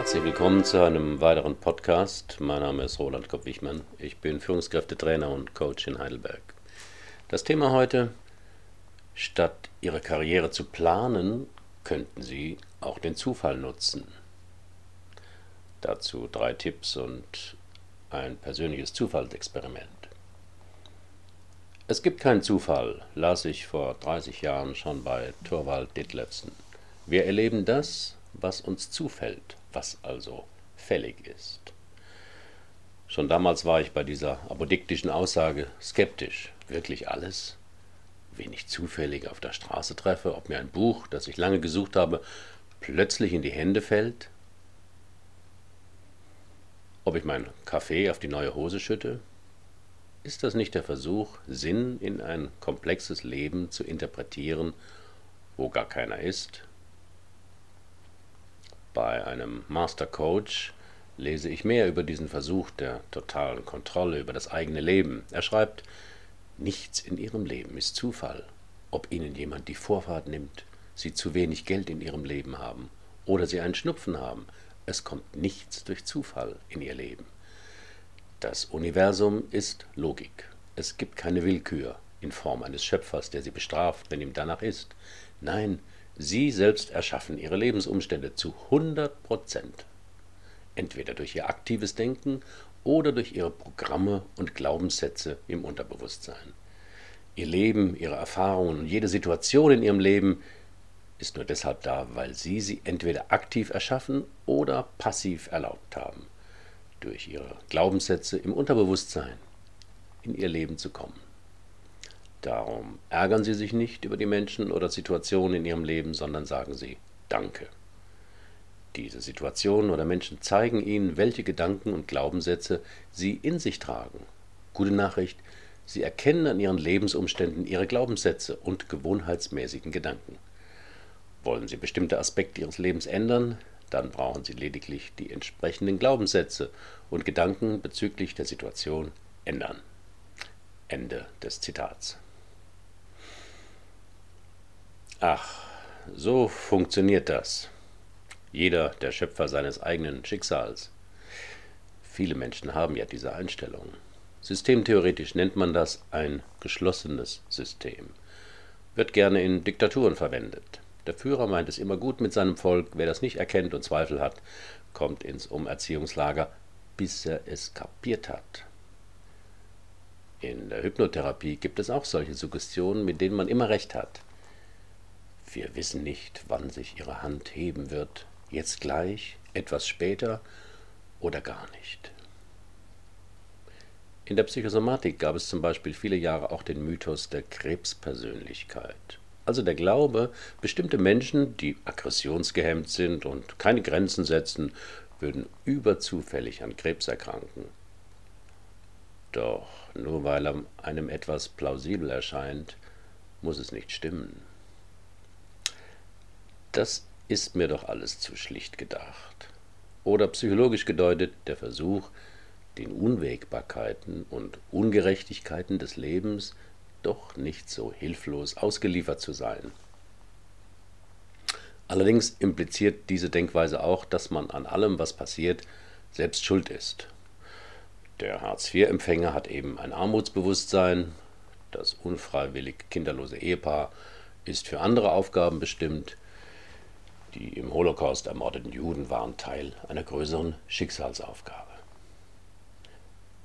Herzlich willkommen zu einem weiteren Podcast. Mein Name ist Roland Kopp-Wichmann. Ich bin Führungskräftetrainer und Coach in Heidelberg. Das Thema heute: Statt Ihre Karriere zu planen, könnten Sie auch den Zufall nutzen. Dazu drei Tipps und ein persönliches Zufallsexperiment. Es gibt keinen Zufall, las ich vor 30 Jahren schon bei Thorvald Ditlevsen. Wir erleben das, was uns zufällt, was also fällig ist. Schon damals war ich bei dieser apodiktischen Aussage skeptisch. Wirklich alles? Wen ich zufällig auf der Straße treffe, ob mir ein Buch, das ich lange gesucht habe, plötzlich in die Hände fällt? Ob ich meinen Kaffee auf die neue Hose schütte? Ist das nicht der Versuch, Sinn in ein komplexes Leben zu interpretieren, wo gar keiner ist? Bei einem Master Coach lese ich mehr über diesen Versuch der totalen Kontrolle über das eigene Leben. Er schreibt, nichts in ihrem Leben ist Zufall. Ob ihnen jemand die Vorfahrt nimmt, sie zu wenig Geld in ihrem Leben haben oder sie einen Schnupfen haben, es kommt nichts durch Zufall in ihr Leben. Das Universum ist Logik. Es gibt keine Willkür in Form eines Schöpfers, der sie bestraft, wenn ihm danach ist. Nein, Sie selbst erschaffen Ihre Lebensumstände zu 100 Prozent. Entweder durch Ihr aktives Denken oder durch Ihre Programme und Glaubenssätze im Unterbewusstsein. Ihr Leben, Ihre Erfahrungen und jede Situation in Ihrem Leben ist nur deshalb da, weil Sie sie entweder aktiv erschaffen oder passiv erlaubt haben, durch Ihre Glaubenssätze im Unterbewusstsein in Ihr Leben zu kommen. Darum ärgern Sie sich nicht über die Menschen oder Situationen in Ihrem Leben, sondern sagen Sie Danke. Diese Situationen oder Menschen zeigen Ihnen, welche Gedanken und Glaubenssätze Sie in sich tragen. Gute Nachricht, Sie erkennen an Ihren Lebensumständen Ihre Glaubenssätze und gewohnheitsmäßigen Gedanken. Wollen Sie bestimmte Aspekte Ihres Lebens ändern, dann brauchen Sie lediglich die entsprechenden Glaubenssätze und Gedanken bezüglich der Situation ändern. Ende des Zitats. Ach, so funktioniert das. Jeder der Schöpfer seines eigenen Schicksals. Viele Menschen haben ja diese Einstellung. Systemtheoretisch nennt man das ein geschlossenes System. Wird gerne in Diktaturen verwendet. Der Führer meint es immer gut mit seinem Volk. Wer das nicht erkennt und Zweifel hat, kommt ins Umerziehungslager, bis er es kapiert hat. In der Hypnotherapie gibt es auch solche Suggestionen, mit denen man immer recht hat. Wir wissen nicht, wann sich ihre Hand heben wird, jetzt gleich, etwas später oder gar nicht. In der Psychosomatik gab es zum Beispiel viele Jahre auch den Mythos der Krebspersönlichkeit. Also der Glaube, bestimmte Menschen, die aggressionsgehemmt sind und keine Grenzen setzen, würden überzufällig an Krebs erkranken. Doch nur weil einem etwas plausibel erscheint, muss es nicht stimmen. Das ist mir doch alles zu schlicht gedacht. Oder psychologisch gedeutet der Versuch, den Unwägbarkeiten und Ungerechtigkeiten des Lebens doch nicht so hilflos ausgeliefert zu sein. Allerdings impliziert diese Denkweise auch, dass man an allem, was passiert, selbst schuld ist. Der Hartz-IV-Empfänger hat eben ein Armutsbewusstsein, das unfreiwillig kinderlose Ehepaar ist für andere Aufgaben bestimmt, die im Holocaust ermordeten Juden waren Teil einer größeren Schicksalsaufgabe.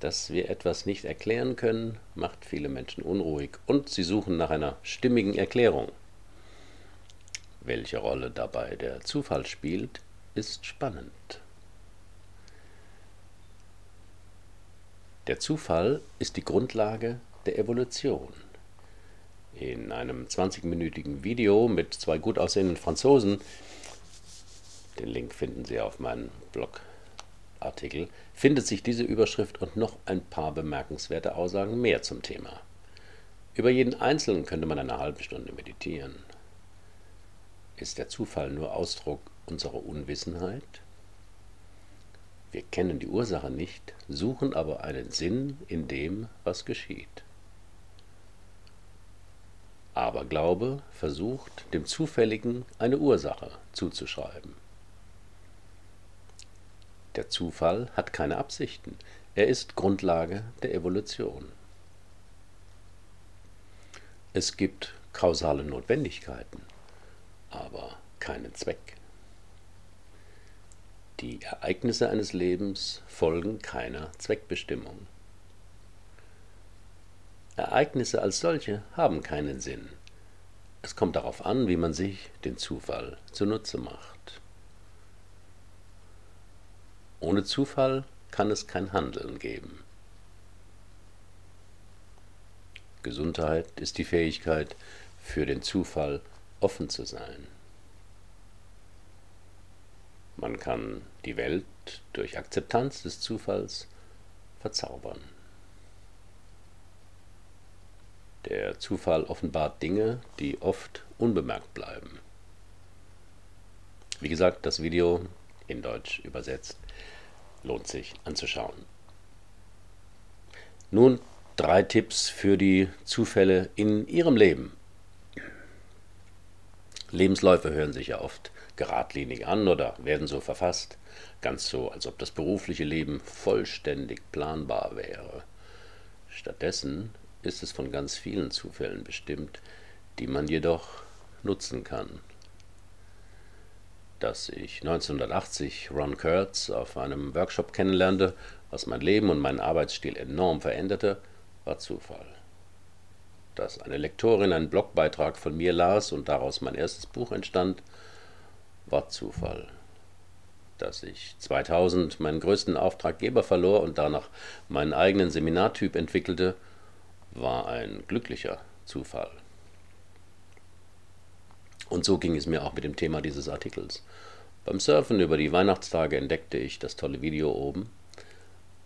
Dass wir etwas nicht erklären können, macht viele Menschen unruhig und sie suchen nach einer stimmigen Erklärung. Welche Rolle dabei der Zufall spielt, ist spannend. Der Zufall ist die Grundlage der Evolution. In einem 20-minütigen Video mit zwei gut aussehenden Franzosen den Link finden Sie auf meinem Blogartikel, findet sich diese Überschrift und noch ein paar bemerkenswerte Aussagen mehr zum Thema. Über jeden Einzelnen könnte man eine halbe Stunde meditieren. Ist der Zufall nur Ausdruck unserer Unwissenheit? Wir kennen die Ursache nicht, suchen aber einen Sinn in dem, was geschieht. Aberglaube versucht, dem Zufälligen eine Ursache zuzuschreiben. Der Zufall hat keine Absichten. Er ist Grundlage der Evolution. Es gibt kausale Notwendigkeiten, aber keinen Zweck. Die Ereignisse eines Lebens folgen keiner Zweckbestimmung. Ereignisse als solche haben keinen Sinn. Es kommt darauf an, wie man sich den Zufall zunutze macht. Ohne Zufall kann es kein Handeln geben. Gesundheit ist die Fähigkeit, für den Zufall offen zu sein. Man kann die Welt durch Akzeptanz des Zufalls verzaubern. Der Zufall offenbart Dinge, die oft unbemerkt bleiben. Wie gesagt, das Video in Deutsch übersetzt lohnt sich anzuschauen. Nun drei Tipps für die Zufälle in Ihrem Leben. Lebensläufe hören sich ja oft geradlinig an oder werden so verfasst, ganz so, als ob das berufliche Leben vollständig planbar wäre. Stattdessen ist es von ganz vielen Zufällen bestimmt, die man jedoch nutzen kann. Dass ich 1980 Ron Kurtz auf einem Workshop kennenlernte, was mein Leben und meinen Arbeitsstil enorm veränderte, war Zufall. Dass eine Lektorin einen Blogbeitrag von mir las und daraus mein erstes Buch entstand, war Zufall. Dass ich 2000 meinen größten Auftraggeber verlor und danach meinen eigenen Seminartyp entwickelte, war ein glücklicher Zufall. Und so ging es mir auch mit dem Thema dieses Artikels. Beim Surfen über die Weihnachtstage entdeckte ich das tolle Video oben.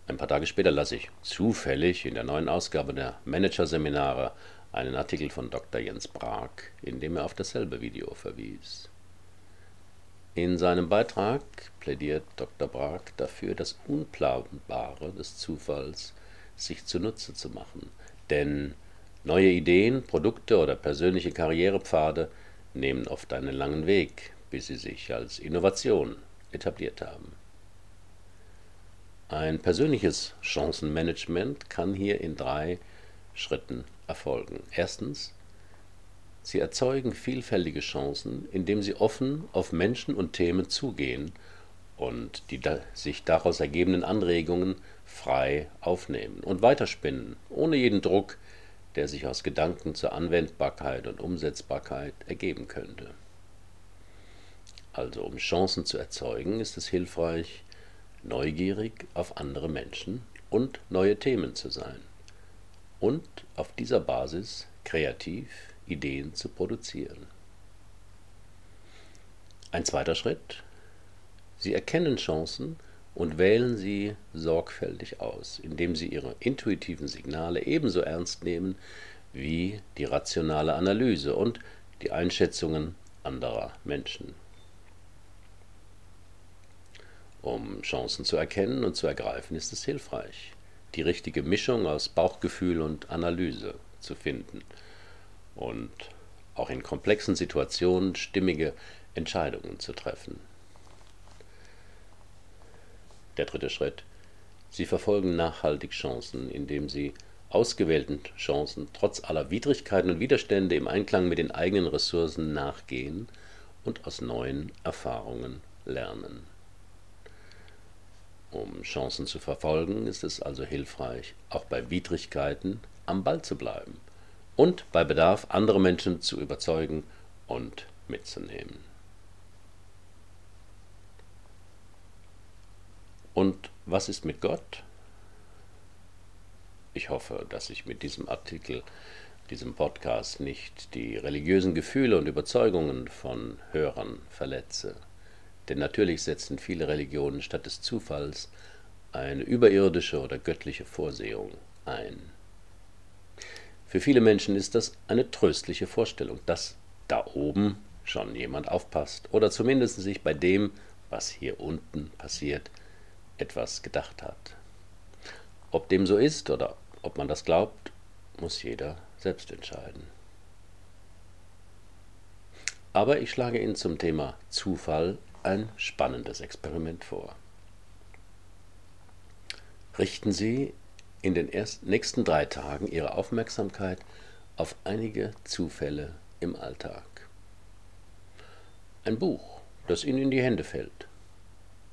Ein paar Tage später las ich zufällig in der neuen Ausgabe der Managerseminare einen Artikel von Dr. Jens Brag, in dem er auf dasselbe Video verwies. In seinem Beitrag plädiert Dr. Brag dafür, das Unplanbare des Zufalls sich zunutze zu machen, denn neue Ideen, Produkte oder persönliche Karrierepfade nehmen oft einen langen Weg, bis sie sich als Innovation etabliert haben. Ein persönliches Chancenmanagement kann hier in drei Schritten erfolgen. Erstens, Sie erzeugen vielfältige Chancen, indem Sie offen auf Menschen und Themen zugehen und die da sich daraus ergebenden Anregungen frei aufnehmen und weiterspinnen, ohne jeden Druck, der sich aus Gedanken zur Anwendbarkeit und Umsetzbarkeit ergeben könnte. Also um Chancen zu erzeugen, ist es hilfreich, neugierig auf andere Menschen und neue Themen zu sein und auf dieser Basis kreativ Ideen zu produzieren. Ein zweiter Schritt. Sie erkennen Chancen und wählen sie sorgfältig aus, indem sie ihre intuitiven Signale ebenso ernst nehmen wie die rationale Analyse und die Einschätzungen anderer Menschen. Um Chancen zu erkennen und zu ergreifen, ist es hilfreich, die richtige Mischung aus Bauchgefühl und Analyse zu finden und auch in komplexen Situationen stimmige Entscheidungen zu treffen. Der dritte Schritt. Sie verfolgen nachhaltig Chancen, indem sie ausgewählten Chancen trotz aller Widrigkeiten und Widerstände im Einklang mit den eigenen Ressourcen nachgehen und aus neuen Erfahrungen lernen. Um Chancen zu verfolgen, ist es also hilfreich, auch bei Widrigkeiten am Ball zu bleiben und bei Bedarf andere Menschen zu überzeugen und mitzunehmen. Und was ist mit Gott? Ich hoffe, dass ich mit diesem Artikel, diesem Podcast nicht die religiösen Gefühle und Überzeugungen von Hörern verletze. Denn natürlich setzen viele Religionen statt des Zufalls eine überirdische oder göttliche Vorsehung ein. Für viele Menschen ist das eine tröstliche Vorstellung, dass da oben schon jemand aufpasst oder zumindest sich bei dem, was hier unten passiert, etwas gedacht hat. Ob dem so ist oder ob man das glaubt, muss jeder selbst entscheiden. Aber ich schlage Ihnen zum Thema Zufall ein spannendes Experiment vor. richten Sie in den nächsten drei Tagen Ihre Aufmerksamkeit auf einige Zufälle im Alltag. Ein Buch, das Ihnen in die Hände fällt.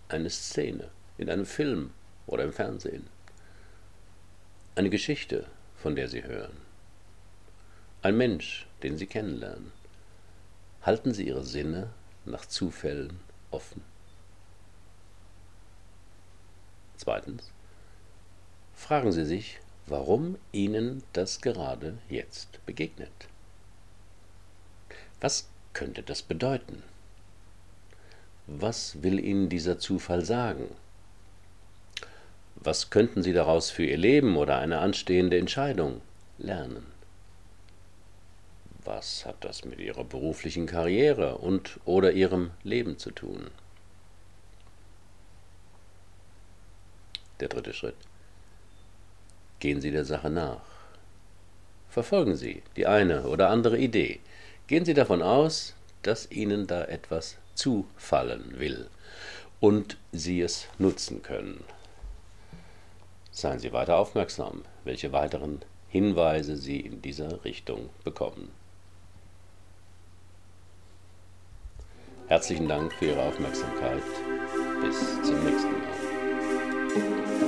Eine Szene in einem Film oder im Fernsehen. Eine Geschichte, von der Sie hören. Ein Mensch, den Sie kennenlernen. Halten Sie Ihre Sinne nach Zufällen offen. Zweitens. Fragen Sie sich, warum Ihnen das gerade jetzt begegnet. Was könnte das bedeuten? Was will Ihnen dieser Zufall sagen? Was könnten Sie daraus für Ihr Leben oder eine anstehende Entscheidung lernen? Was hat das mit Ihrer beruflichen Karriere und oder Ihrem Leben zu tun? Der dritte Schritt. Gehen Sie der Sache nach. Verfolgen Sie die eine oder andere Idee. Gehen Sie davon aus, dass Ihnen da etwas zufallen will und Sie es nutzen können. Seien Sie weiter aufmerksam, welche weiteren Hinweise Sie in dieser Richtung bekommen. Herzlichen Dank für Ihre Aufmerksamkeit. Bis zum nächsten Mal.